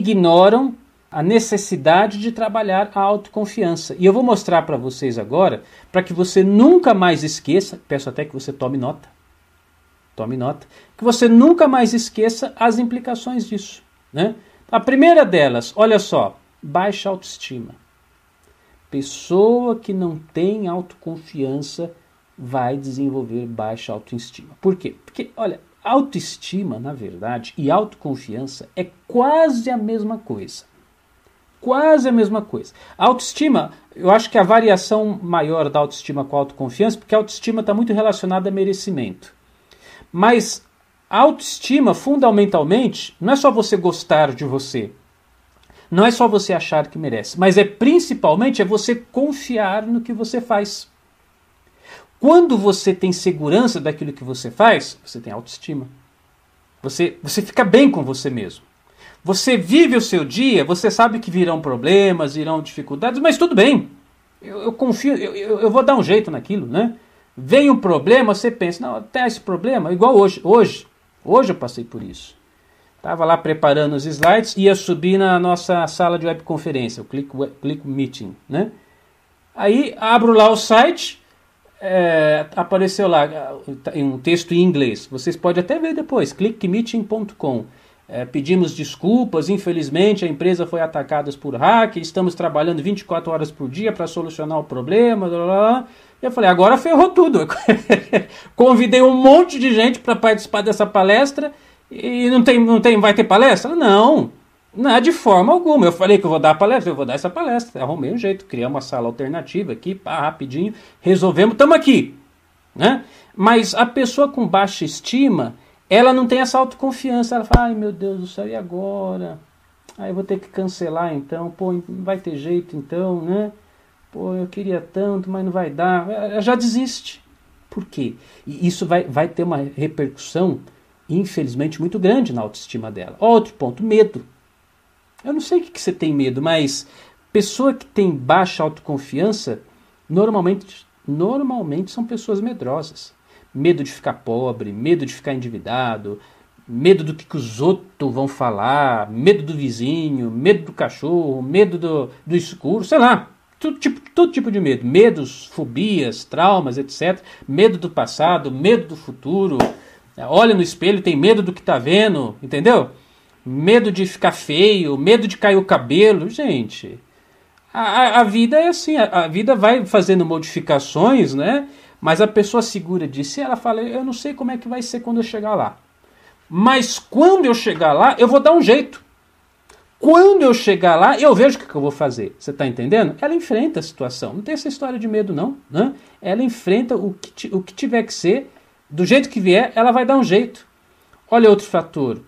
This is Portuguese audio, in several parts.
ignoram a necessidade de trabalhar a autoconfiança. E eu vou mostrar para vocês agora, para que você nunca mais esqueça, peço até que você tome nota. Tome nota, que você nunca mais esqueça as implicações disso, né? A primeira delas, olha só, baixa autoestima. Pessoa que não tem autoconfiança vai desenvolver baixa autoestima. Por quê? Porque, olha, autoestima, na verdade, e autoconfiança é quase a mesma coisa. Quase a mesma coisa. Autoestima, eu acho que a variação maior da autoestima com a autoconfiança, porque a autoestima está muito relacionada a merecimento. Mas a autoestima, fundamentalmente, não é só você gostar de você. Não é só você achar que merece, mas é principalmente é você confiar no que você faz. Quando você tem segurança daquilo que você faz, você tem autoestima. Você, você fica bem com você mesmo. Você vive o seu dia, você sabe que virão problemas, virão dificuldades, mas tudo bem. Eu, eu confio, eu, eu, vou dar um jeito naquilo, né? Vem um problema, você pensa, não, até esse problema, igual hoje. Hoje, hoje eu passei por isso. Estava lá preparando os slides, ia subir na nossa sala de webconferência, o Click, Click Meeting, né? Aí abro lá o site, é, apareceu lá um texto em inglês. Vocês podem até ver depois, clickmeeting.com. É, pedimos desculpas, infelizmente a empresa foi atacada por hack, estamos trabalhando 24 horas por dia para solucionar o problema. Blá, blá, blá. Eu falei, agora ferrou tudo. Convidei um monte de gente para participar dessa palestra e não tem, não tem, vai ter palestra? Não. Não, de forma alguma. Eu falei que eu vou dar a palestra, eu vou dar essa palestra. Arrumei um jeito, criamos uma sala alternativa aqui, pá, rapidinho, resolvemos, estamos aqui. Né? Mas a pessoa com baixa estima, ela não tem essa autoconfiança. Ela fala, ai meu Deus do céu, e agora? Aí eu vou ter que cancelar então, pô, não vai ter jeito então, né? Pô, eu queria tanto, mas não vai dar. Ela já desiste. Por quê? E isso vai, vai ter uma repercussão, infelizmente, muito grande na autoestima dela. Outro ponto, medo. Eu não sei o que, que você tem medo, mas pessoa que tem baixa autoconfiança, normalmente, normalmente são pessoas medrosas. Medo de ficar pobre, medo de ficar endividado, medo do que, que os outros vão falar, medo do vizinho, medo do cachorro, medo do, do escuro, sei lá. Todo tipo, todo tipo de medo. Medos, fobias, traumas, etc. Medo do passado, medo do futuro. Olha no espelho tem medo do que está vendo, entendeu? Medo de ficar feio, medo de cair o cabelo. Gente, a, a vida é assim, a, a, vida vai fazendo modificações, né? Mas a pessoa segura de si, ela fala, eu não sei como é que vai ser quando eu chegar lá. Mas quando eu chegar lá, eu vou dar um jeito. Quando eu chegar lá, eu vejo o que, que eu vou fazer. Você está entendendo? Ela enfrenta a situação. Não tem essa história de medo, não. Né? Ela enfrenta o que, o que tiver que ser. Do jeito que vier, ela vai dar um jeito. Olha outro fator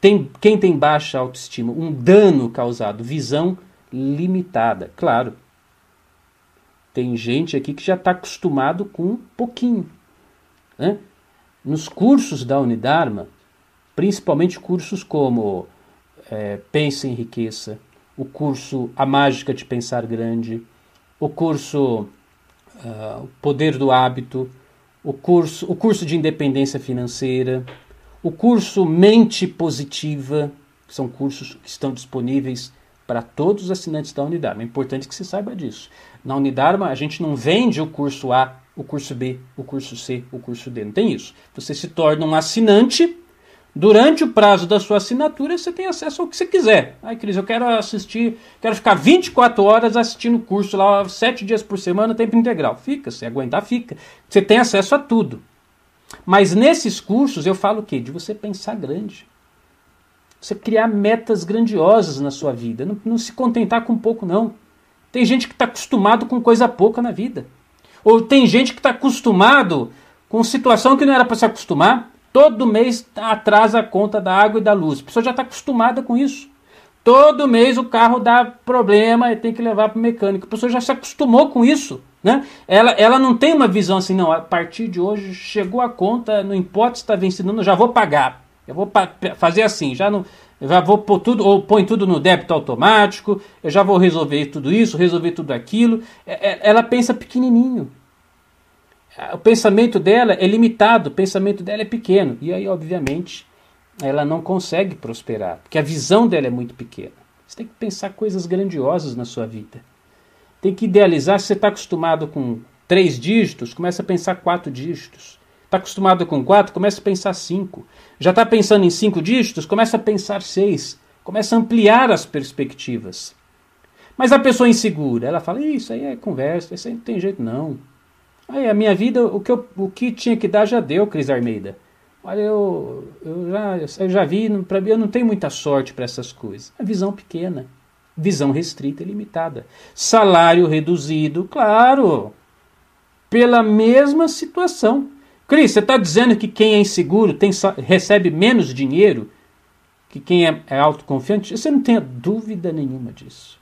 tem, quem tem baixa autoestima, um dano causado, visão limitada. Claro, tem gente aqui que já está acostumado com um pouquinho. Né? Nos cursos da Unidarma, principalmente cursos como é, em Riqueza, o curso A Mágica de Pensar Grande, o curso uh, Poder do Hábito, o curso, o curso de Independência Financeira, o curso Mente Positiva, que são cursos que estão disponíveis para todos os assinantes da Unidarma. É importante que você saiba disso. Na Unidarma, a gente não vende o curso A, o curso B, o curso C, o curso D. Não tem isso. Você se torna um assinante. Durante o prazo da sua assinatura, você tem acesso ao que você quiser. Ai, Cris, eu quero assistir, quero ficar 24 horas assistindo o curso lá, 7 dias por semana, tempo integral. Fica, se aguentar, fica. Você tem acesso a tudo. Mas nesses cursos eu falo o quê? De você pensar grande. Você criar metas grandiosas na sua vida. Não, não se contentar com pouco, não. Tem gente que está acostumado com coisa pouca na vida. Ou tem gente que está acostumado com situação que não era para se acostumar. Todo mês atrasa a conta da água e da luz. A pessoa já está acostumada com isso. Todo mês o carro dá problema e tem que levar para o mecânico. A pessoa já se acostumou com isso. Né? Ela, ela não tem uma visão assim, não, a partir de hoje chegou a conta, não importa se está vencendo, eu já vou pagar. Eu vou fazer assim, já não, já vou pôr tudo, ou põe tudo no débito automático, eu já vou resolver tudo isso, resolver tudo aquilo. É, é, ela pensa pequenininho. O pensamento dela é limitado, o pensamento dela é pequeno. E aí, obviamente, ela não consegue prosperar, porque a visão dela é muito pequena. Você tem que pensar coisas grandiosas na sua vida. Tem que idealizar. Se você está acostumado com três dígitos, começa a pensar quatro dígitos. Está acostumado com quatro, começa a pensar cinco. Já está pensando em cinco dígitos, começa a pensar seis. Começa a ampliar as perspectivas. Mas a pessoa insegura, ela fala, isso aí é conversa, isso aí não tem jeito não. Aí a minha vida, o que, eu, o que tinha que dar já deu, Cris Armeida. Olha, eu, eu, já, eu já vi, para mim eu não tenho muita sorte para essas coisas. A visão pequena, visão restrita e limitada. Salário reduzido, claro, pela mesma situação. Cris, você está dizendo que quem é inseguro tem, recebe menos dinheiro que quem é, é autoconfiante? Você não tenha dúvida nenhuma disso.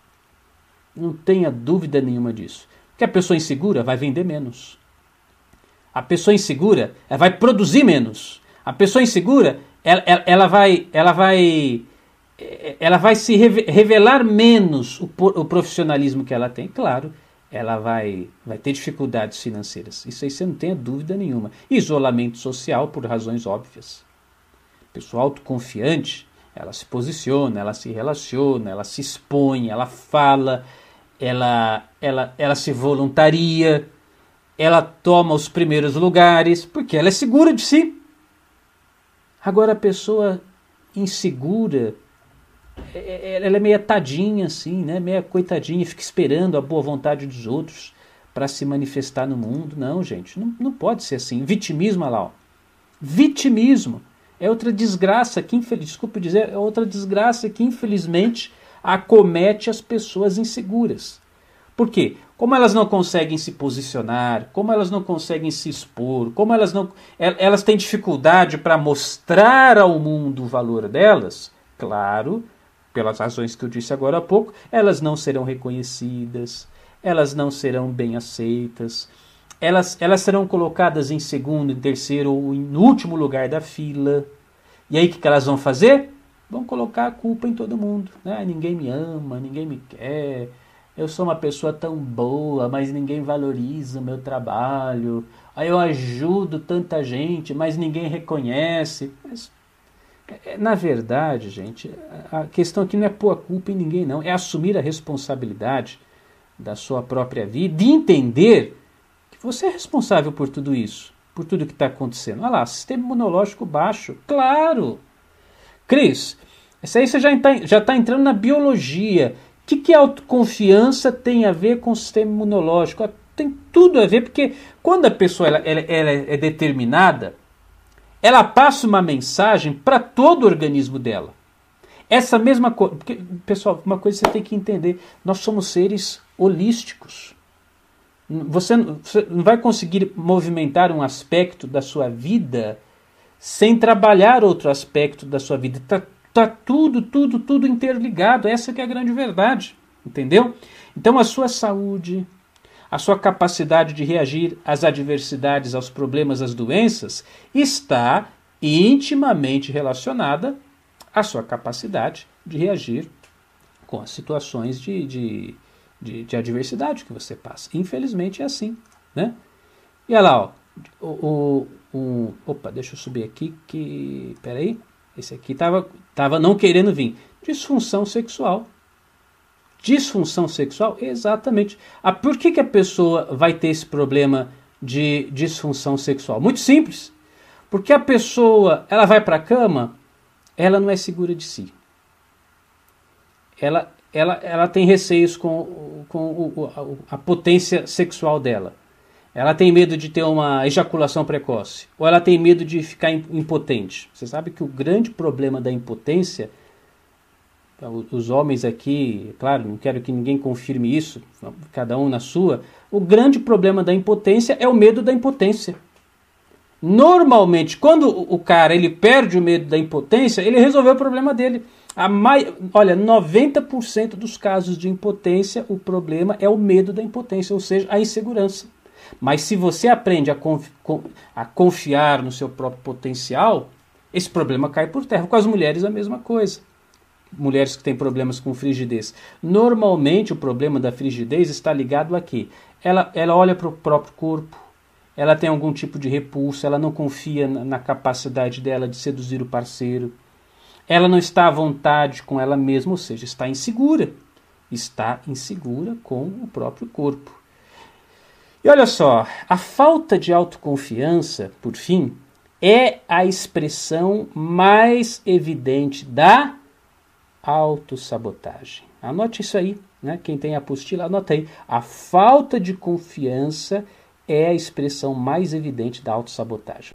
Não tenha dúvida nenhuma disso. Que a pessoa insegura vai vender menos. A pessoa insegura vai produzir menos. A pessoa insegura ela, ela, ela vai ela vai ela vai se revelar menos o, o profissionalismo que ela tem. Claro, ela vai, vai ter dificuldades financeiras. Isso aí você não tenha dúvida nenhuma. Isolamento social por razões óbvias. Pessoa autoconfiante, ela se posiciona, ela se relaciona, ela se expõe, ela fala, ela, ela, ela se voluntaria, ela toma os primeiros lugares, porque ela é segura de si. Agora a pessoa insegura, ela é meia tadinha assim, né? Meia coitadinha, fica esperando a boa vontade dos outros para se manifestar no mundo. Não, gente, não, não pode ser assim. Vitimismo, olha lá, ó. Vitimismo é outra desgraça que, infeliz, desculpe dizer, é outra desgraça que infelizmente acomete as pessoas inseguras. Por quê? Como elas não conseguem se posicionar, como elas não conseguem se expor, como elas não elas têm dificuldade para mostrar ao mundo o valor delas, claro, pelas razões que eu disse agora há pouco, elas não serão reconhecidas, elas não serão bem aceitas, elas, elas serão colocadas em segundo, em terceiro ou em último lugar da fila. E aí o que, elas vão fazer? vão colocar a culpa em todo mundo. Né? Ninguém me ama, ninguém me quer. Eu sou uma pessoa tão boa, mas ninguém valoriza o meu trabalho. Aí eu ajudo tanta gente, mas ninguém reconhece. Mas, na verdade, gente, a questão aqui não é pôr a culpa em ninguém, não. É assumir a responsabilidade da sua própria vida e entender que você é responsável por tudo isso, por tudo que está acontecendo. Olha lá, sistema imunológico baixo. Claro! Cris, isso aí você já está já tá entrando na biologia. O que, que autoconfiança tem a ver com o sistema imunológico? Tem tudo a ver, porque quando a pessoa ela, ela, ela é determinada, ela passa uma mensagem para todo o organismo dela. Essa mesma coisa. Pessoal, uma coisa você tem que entender: nós somos seres holísticos. Você, não vai conseguir movimentar um aspecto da sua vida sem trabalhar outro aspecto da sua vida. Está tá tudo, tudo, tudo interligado. Essa que é a grande verdade. Entendeu? Então a sua saúde, a sua capacidade de reagir às adversidades, aos problemas, às doenças, está intimamente relacionada à sua capacidade de reagir com as situações de, de, de, de adversidade que você passa. Infelizmente é assim. Né? E olha lá, ó, o, um. Opa, deixa eu subir aqui que. Peraí. Esse aqui tava, tava não querendo vir. Disfunção sexual. Disfunção sexual? Exatamente. Ah, por que, que a pessoa vai ter esse problema de disfunção sexual? Muito simples. Porque a pessoa, ela vai para a cama, ela não é segura de si. Ela, ela, ela tem receios com, com o, a, a potência sexual dela. Ela tem medo de ter uma ejaculação precoce. Ou ela tem medo de ficar impotente. Você sabe que o grande problema da impotência, os homens aqui, claro, não quero que ninguém confirme isso, cada um na sua. O grande problema da impotência é o medo da impotência. Normalmente, quando o cara ele perde o medo da impotência, ele resolveu o problema dele. A mai... Olha, 90% dos casos de impotência, o problema é o medo da impotência, ou seja, a insegurança. Mas se você aprende a, confi a confiar no seu próprio potencial, esse problema cai por terra. Com as mulheres a mesma coisa. Mulheres que têm problemas com frigidez. Normalmente o problema da frigidez está ligado a quê? Ela, ela olha para o próprio corpo, ela tem algum tipo de repulso, ela não confia na, na capacidade dela de seduzir o parceiro, ela não está à vontade com ela mesma, ou seja, está insegura. Está insegura com o próprio corpo. E olha só, a falta de autoconfiança, por fim, é a expressão mais evidente da autossabotagem. Anote isso aí, né? Quem tem apostila, anota aí. A falta de confiança é a expressão mais evidente da autossabotagem.